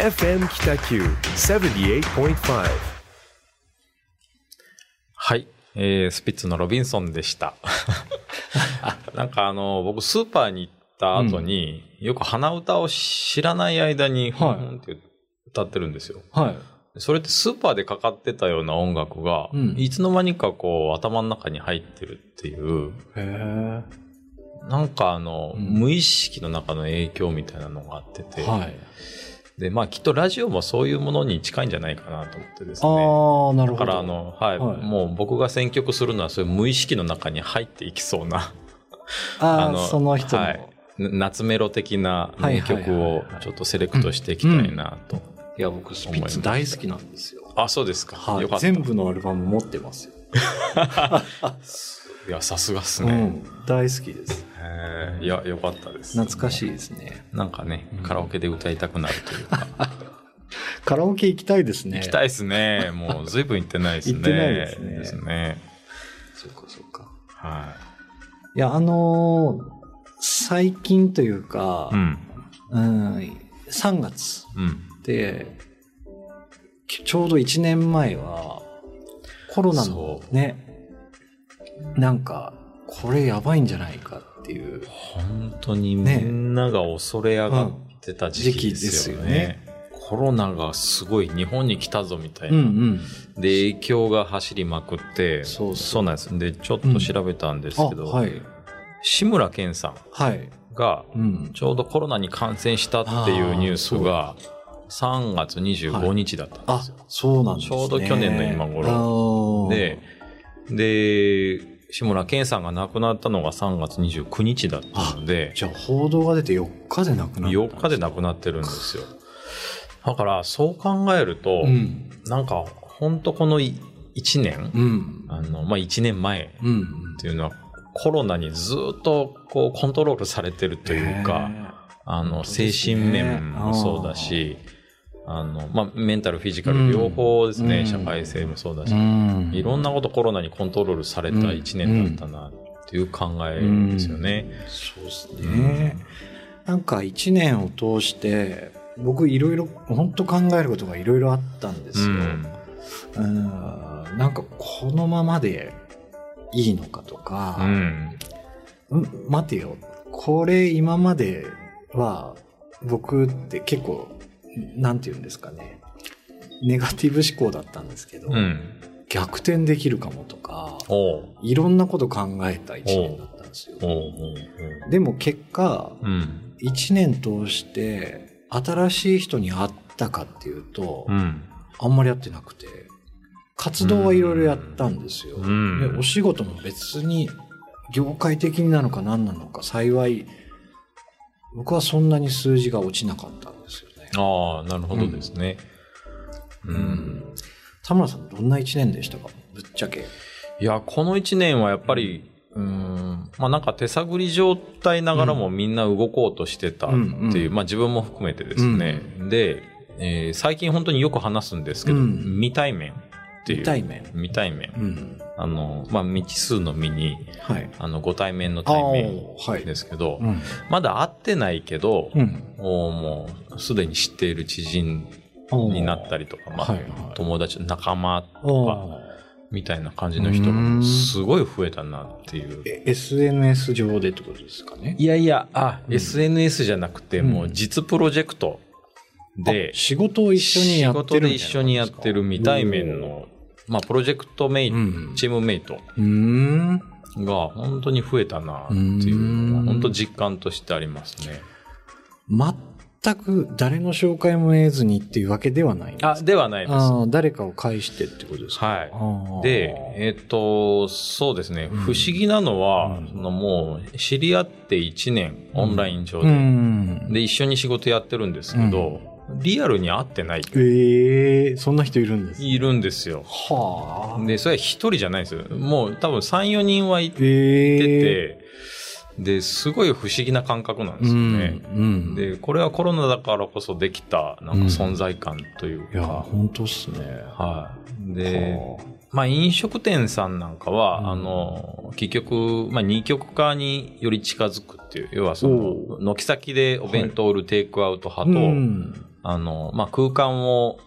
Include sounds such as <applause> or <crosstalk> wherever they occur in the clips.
FM 北九78.5はい、えースピッツのロビンソンでした。<laughs> なんかあの、僕スーパーに行った後に、よく鼻歌を知らない間に、ふはいんって歌ってるんですよ。はい。それってスーパーでかかってたような音楽が、うんいつの間にかこう頭の中に入ってるっていう、へなんかあの、うん無意識の中の影響みたいなのがあってて、え。はい。で、まあきっとラジオもそういうものに近いんじゃないかなと思ってですあね。あ、なるだほど。からあの、はい、はいもう僕が選曲するのはそういう無意識の中に入っていきそうな、ああ、その人の。はい、な夏メロ的な名曲をちょっとセレクトしていきたいなと。いや、僕、スピッツ大好きなんですよ。あ、そうですか。はい。よか。全部のアルバム持ってますよ。<laughs> いや、さすがっすね。うん。大好きです。へーいや、よかったです。懐かしいですね。なんかねうん、カラオケで歌いたくなるというか。<laughs> カラオケ行きたいですね。行きたいですね。もう随分行ってないですね。行ってないですねですね。そうか、そうか。はいや、あのー最近というかい。う、ん。うん、3月うん。ちょうど1年前は、コロナのそね、なんか、これやばいんじゃないかっていう、本当にみんなが恐れ上がってた時期ですよね。時期ですよねコロナがすごい日本に来たぞみたいな。うんうん。で、影響が走りまくって、そうそうなんです。で、ちょっと調べたんですあ、けど、はい。志村けんさんはい。が、うん。ちょうどコロナに感染したっていうニュースが、3月25日だったんであすよ。、そうなんですね。ちょうど去年の今頃で、で、志村けんさんが亡くなったのが3月29日だったので、じゃあ報道が出て4日で亡くなった。4日で亡くなってるんですよ。だから、そう考えると、うん。なんか、本当この1年、うん。あの、まあ、1年前うん。っていうのは、コロナにずっとこうコントロールされてるというか、あの、精神面もそうだし、あの、まあ、メンタル、フィジカル両方ですね、うん社会性もそうだし、うん。いろんなことコロナにコントロールされた1年だったなっていう考えですよね。そうですね。なんか1年を通して、僕いろいろ、本当考えることがいろいろあったんですよ。うん。なんかこのままでいいのかとか、うん。うん、待てよ。これ今までは僕って結構、なんて言うんですかね。ネガティブ思考だったんですけど、うん。逆転できるかもとか、いろんなこと考えた一年だったんですよ。でも結果、ううん。一年通して新しい人に会ったかっていうと、うん。あんまり会ってなくて、活動はいろいろやったんですよ。うんでお仕事も別に業界的になのか何なのか幸い僕はそんなに数字が落ちなかったんですよね。ああ、なるほどですね。う。うん田村さんどんな一年でしたか？ぶっちゃけ。いや、この一年はやっぱり、うん、まあなんか手探り状態ながらもみんな動こうとしてたっていう、うんうんまあ自分も含めてですね。で、えー最近本当によく話すんですけど、うん未対面っていう。未対面未対面。うん。あの、まあ未知数の未に、はい。あの、ご対面の対面ですけど、うん。まだ会ってないけど、うん。もうもうすでに知っている知人になったりとか、まあ、はいはい友達、仲間とか、あみたいな感じの人がすごい増えたなっていう。え SNS 上でってことですかね？いやいや、あ、うん SNS じゃなくて、もう実プロジェクトであ、仕事を一緒にやってるみたいな仕事で一緒にやってる未対面の、まあ、プロジェクトメイト、うん。チームメイト。が本当に増えたなっていうのは、うん。本当実感としてありますね。全く誰の紹介も得ずにっていうわけではないんですか？あ、ではないです。誰かを介してってことですか？はい。で、えっ、と、そうですね、不思議なのは、うん。そのもう知り合って1年、オンライン上うで、ん。で、一緒に仕事やってるんですけど、リアルに会ってない、ええそんな人いるんです。いるんですよ。はあ。で、それは一人じゃないですよ。もう多分3、4人はいてええて、で、すごい不思議な感覚なんですよね。うん。で、これはコロナだからこそできた、なんか存在感といういや、か、本当っすね。はい。で、はまあ飲食店さんなんかは、うんあの、結局、まあ二極化により近づくっていう、要はその、軒先でお弁当を売るテイクアウトあ派と、うんあの、まあ、空間を、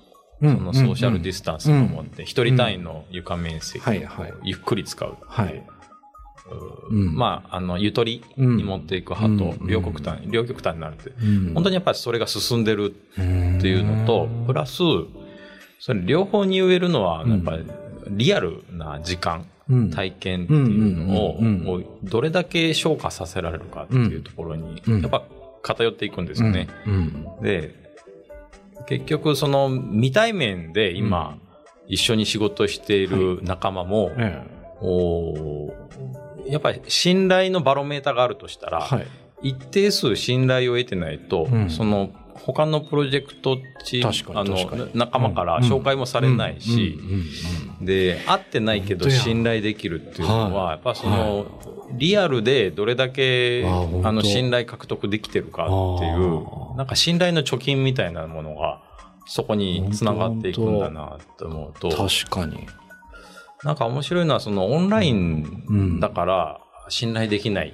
そそのソーシャルディスタンスを持って、一人単位の床面積をゆっくり使う。はい。まあ、あの、ゆとりに持っていく派とう、ん。両極端、両極端になるって、う。ん。本当にやっぱりそれが進んでるっていうのと、プラス、それ両方に言えるのは、うん。やっぱりリアルな時間、うん。体験っていうのをどれだけ消化させられるかっていうところに、うん。やっぱ偏っていくんですよね。うん。で、結局その未対面で今、一緒に仕事している仲間も、えおやっぱり信頼のバロメーターがあるとしたら、えはい。一定数信頼を得てないと、うん。その他のプロジェクトチ確かにあの仲間から紹介もされないし、で、会ってないけど信頼できるっていうのは、はい。やっぱその、リアルでどれだけ、あの、信頼獲得できてるかっていうなんか信頼の貯金みたいなものが、そこに繋がっていくんだなと思うと、確かに。なんか面白いのは、そのオンラインだから信頼できない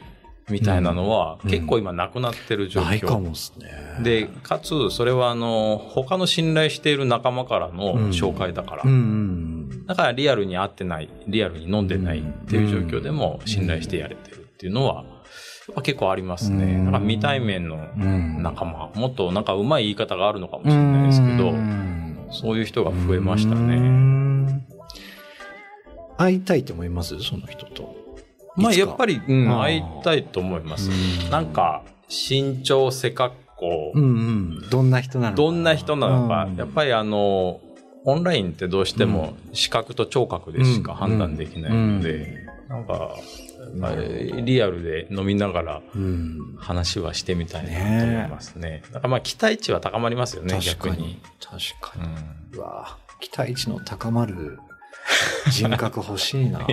みたいなのは、うん結構今なくなってる状ないか況。もですね。で、かつ、それはあの、他の信頼している仲間からの紹介だから、うんうん。だからリアルに会ってない、リアルに飲んでないっていう状況でも信頼してやれてるっていうのは、ぱ結構ありますね。うん。だから未対面のうん。仲間、もっとなんかうまい言い方があるのかもしれないですけどう、ん。そういう人が増えましたうね。ん。会いたいと思います？その人と。まあやっぱり、うん、会いたいと思います。うん。なんか、身長、背格好う、んうん。どんな人なのか。どんな人なのか。う、ん。やっぱりあの、オンラインってどうしても視覚と聴覚でしか判断できないので、なんか、まあリアルで飲みながらうん。話はしてみたいなと思いますね。だからまあ期待値は高まりますよね、確逆にかに。。確かに。うんうわ期待値の高まる人格欲しいな。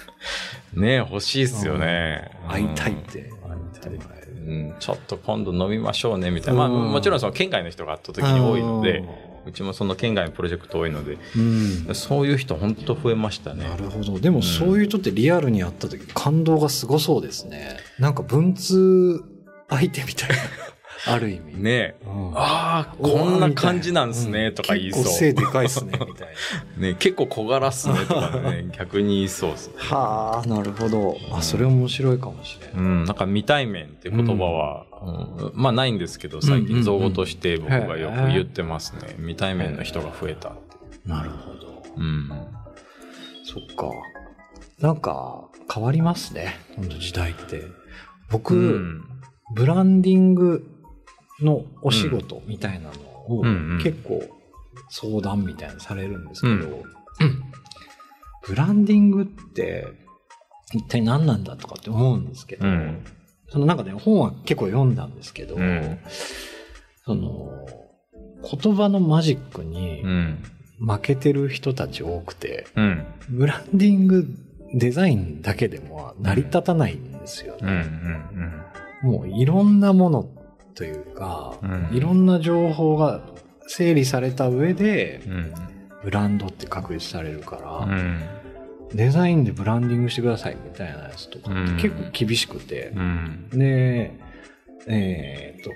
<laughs> ね欲しいっすよね。会いたいって。うん会いたいうんちょっと今度飲みましょうねみたいな。まあうんもちろんその県外の人が会った時に多いので、うちもその県外のプロジェクト多いので、うん。そういう人本当増えましたね。なるほど。でもそういう人ってリアルに会った時感動がすごそうですね。なんか文通相手みたいな。ある意味。ねうんああ、こんな感じなんすね、とか言いそう。結構背でかいっすね、みたいな。ね結構小柄っすね、とかね、<laughs> 逆に言いそうっすね。はあ、なるほど。あ、それ面白いかもしれない。うん、なんか未対面って言葉は、うんまあないんですけど、最うんうんうん近造語として僕がよく言ってますね。未対面の人が増えたって。なるほど。うん。そっか。なんか、変わりますね。この時代って。僕、うんブランディングのお仕事みたいなのを、うんうん結構相談みたいなのされるんですけど、うんブランディングって一体何なんだとかって思うんですけど、うんそのなんかね、本は結構読んだんですけど、うんその、言葉のマジックにうん。負けてる人たち多くて、うん。ブランディングデザインだけでも成り立たないんですようん。うね。ん。もういろんなものというか、うんいろんな情報が整理された上で、うん。ブランドって確立されるから、うん。デザインでブランディングしてくださいみたいなやつとかってうん結構厳しくて、うん。で、えーっと、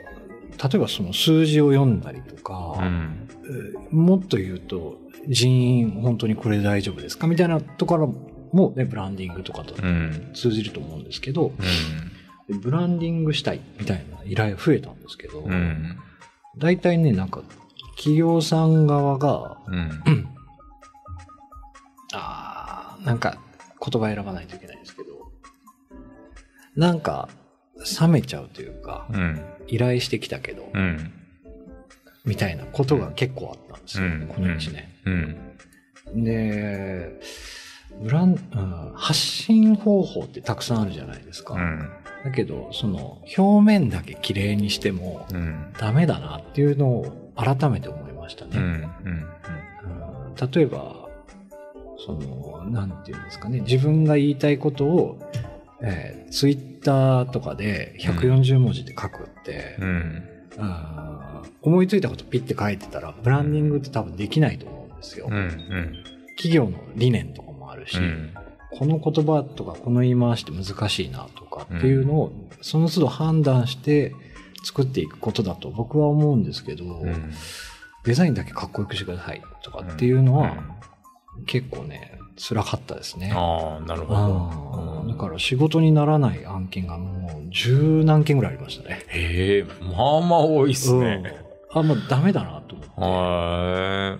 例えばその数字を読んだりとか、うん。えーもっと言うと、人員本当にこれ大丈夫ですかみたいなところもね、ブランディングとかとうん。通じると思うんですけど、うん。でブランディングしたいみたいな依頼が増えたんですけど、うん。大体ね、なんか、企業さん側が、うん。<clears throat> あーなんか言葉選ばないといけないんですけど、なんか、冷めちゃうというか、うん。依頼してきたけど、うん。みたいなことが結構あったんですよ、うんこの1年。うん。で、ブラン、うん発信方法ってたくさんあるじゃないですか。うん。だけど、その表面だけ綺麗にしてもうん。ダメだなっていうのを改めて思いましたね。うん。うん例えば、その、なんていうんですかね、自分が言いたいことを、えー、ツイッターとかで140文字で書くって、うん。あー思いついたことピッて書いてたら、ブランディングって多分できないと思うんですよ。うん。うん。企業の理念とかもあるし、この言葉とかこの言い回しって難しいなとかっていうのを、その都度判断して作っていくことだと僕は思うんですけど、うんデザインだけかっこよくしてくださいとかっていうのは、結構ね、辛かったですね。ああ、なるほど。うんだから仕事にならない案件がもう十何件ぐらいありましたね。へえ、まあまあ多いっすね。うんあ、もうダメだなと思って。は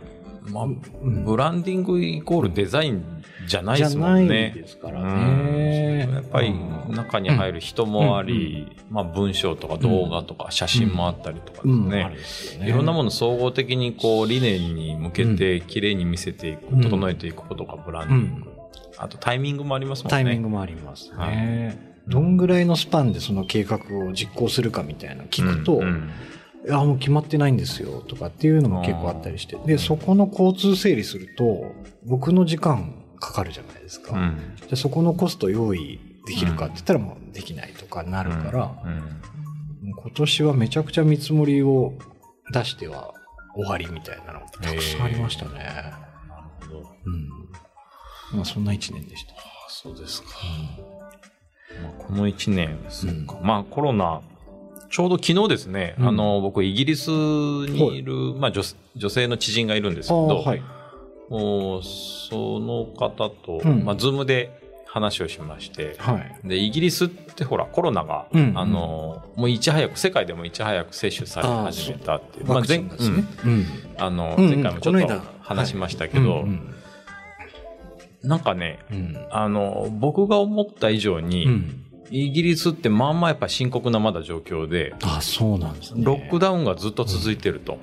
い。まあ、うんブランディングイコールデザインじゃないですもんね。ですからうんね。やっぱりうん中に入る人もあり、まあ文章とか動画とか写真もあったりとかですねいろんなもの総合的にこう理念に向けて綺麗に見せていく、うん整えていくことがブランディング。あとタイミングもありますもんね。タイミングもありますね。はいどんぐらいのスパンでその計画を実行するかみたいなの聞くと、いや、もう決まってないんですよとかっていうのも結構あったりして。で、そこの交通整理すると、僕の時間かかるじゃないですか。うんじゃあそこのコスト用意できるかって言ったらもうできないとかなるから、うん今年はめちゃくちゃ見積もりを出しては終わりみたいなのたくさんありましたね。なるほど。うん。まあそんな一年でした。あそうですか。まあ、この1年、そうかうんまあコロナ、ちょうど昨日ですね、うんあの、僕イギリスにいる、まあ女女性の知人がいるんですけど、はい。もうその方と、うんまあズームで話をしまして、はい。で、イギリスってほらコロナが、うんあの、もういち早く、世界でもいち早く接種され始めたっていう。ワクチンがですね。うん。うんあの、うんうん前回もちょっと話しましたけど、うんなんかね、うんあの、僕が思った以上に、うんイギリスってまあまあやっぱ深刻なまだ状況で、あ、そうなんですね。ロックダウンがずっと続いてると。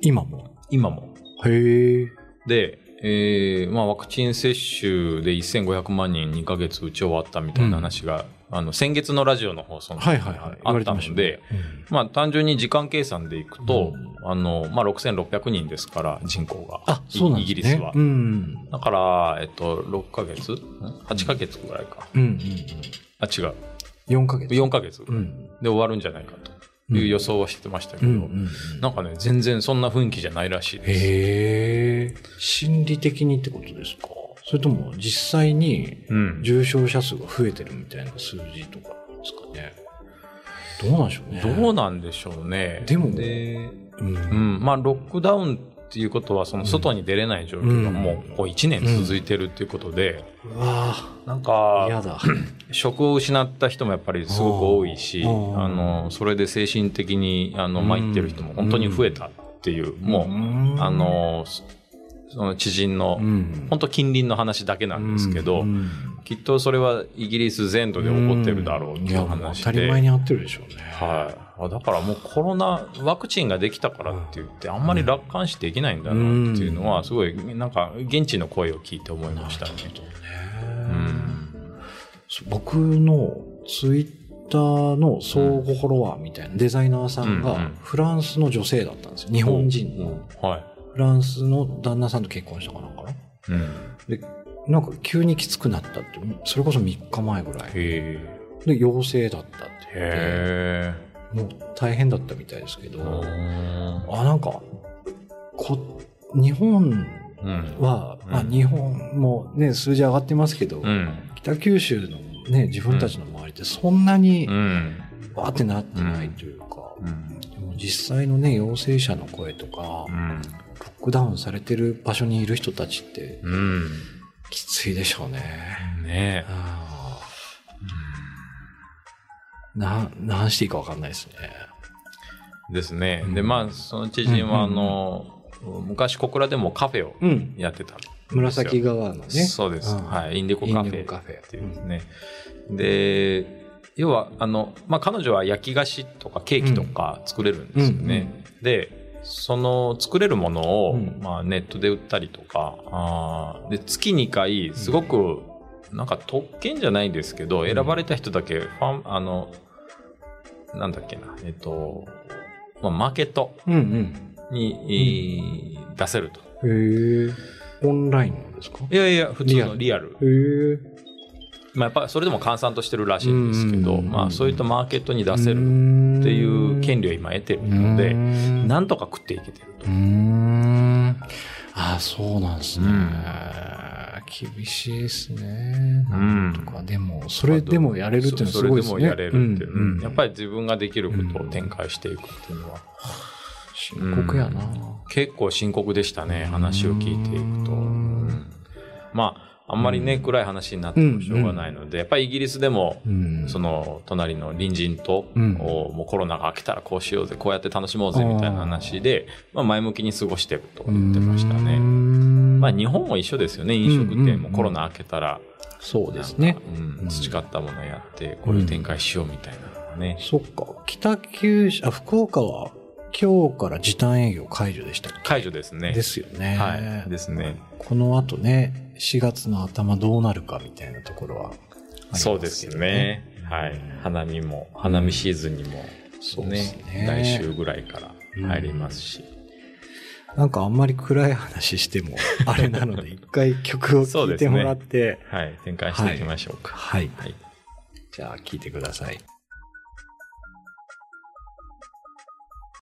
今も？今も。へえ。で、えーまあワクチン接種で1500万人2ヶ月打ち終わったみたいな話が、あの、先月のラジオの放送に。あったので、てまあ単純に時間計算でいくと、うあの、まあ6600人ですから、人口が。あ、そうなんね。イギリスは。うん。だから、えっと、6ヶ月？ん ?8 ヶ月ぐらいか。うんうんあ、違う。うん。4ヶ月。4ヶ月でうん。終わるんじゃないかという予想はしてましたけど、うんうんうん。なんかね、全然そんな雰囲気じゃないらしいです。へえ。心理的にってことですか？それとも実際にうん。重症者数が増えてるみたいな数字とかですかね？どうなんでしょうね。どうなんでしょうね。でもで、うん。うん。まあ、ロックダウンっていうことは、その外に出れない状況がもう、こう1年続いてるっていうことで、なんぁ、か。職を失った人もやっぱりすごく多いし、あの、それで精神的に、あの、参ってる人も本当に増えたっていう、もう、んあ、の、そその知人の、うん。本当近隣の話だけなんですけど、うんきっとそれはイギリス全土で起こってるだろうっていう話当たり前で。に合ってるでしょうね。はい。あだからもうコロナ、ワクチンができたからって言って、あんまり楽観視できないんだなっていうのは、すごい、なんか、現地の声を聞いて思いましたね。うん。僕のツイッターの相互フォロワーみたいなデザイナーさんがフランスの女性だったんですよ。日本人の。はい。フランスの旦那さんと結婚したかなんかな。うん。で、なんか急にきつくなったって、それこそ3日前ぐらい。へで、陽性だったってって、へもう大変だったみたいですけえ。ど、うん。あ、なんか、こ、日本うん。は、まあうん日本もね、数字上がってますけど、うん。北九州のね、自分たちの周りってそんなにうん。わーってなってないというか、うん。でも実際のね、陽性者の声とか、うん。ロックダウンされてる場所にいる人たちってうん。きついでしょうね。ねえ。な、なんしていいかわかんないですね。ですね。うんで、まあ、その知人は、あうんうんの、昔小倉でもカフェをうん。やってたんですよ。紫側のね。そうです。うんはい。インディコカフインディェゴカフェっていうですね。で、要は、あの、まあ、彼女は焼き菓子とかケーキとか作れるんですよね。で、その作れるものを、うんまあ、ネットで売ったりとか、あーで、月2回、すごく、なんか特権じゃないんですけど、ん選ばれた人だけ、ファン、あの、なんだっけな、えっと、まあ、マーケットうんうん。出せると。へえ。オンラインなんですか？いやいや、普通のリアル。へえ。まあ、やっぱそれでも換算としてるらしいんですけど、うんまあ、そういったマーケットに出せっるっていう権利を今得てるので、ななんとか食っていけてると。ああ、そうなんですね。うん厳しいですね。うん。とか、でも、それでもやれるっていうのはすごいですね。それでもやれるっていう、うんうん。やっぱり自分ができることを展開していくっていうのは、深刻やな。結構深刻でしたね、話を聞いていくと。うん。うんまあ、あんまりね、暗い話になってもしょうがないので、やっぱりイギリスでも、うん。その隣の隣人と、うん。おもうコロナが明けたらこうしようぜ、こうやって楽しもうぜみたいな話で、まあ、前向きに過ごしてると言ってましたうね。んまあ日本も一緒ですよね。飲食店もコロナ明けたら、そうですね。うん、培ったものやって、こういう展開しようみたいなね。そっか。北九州、あ、福岡は今日から時短営業解除でしたっけ？解除ですね。ですよね。はい。ですね。この後ね、4月の頭どうなるかみたいなところはありますけど、そうですね。はい。花見も、花見シーズンにも、そうですね来週ぐらいから入りますし。なんかあんまり暗い話しても <laughs> あれなので、一回曲を聴いてもらって、はい。展開していきましょうか。はい。はい。じゃあ聴いてください。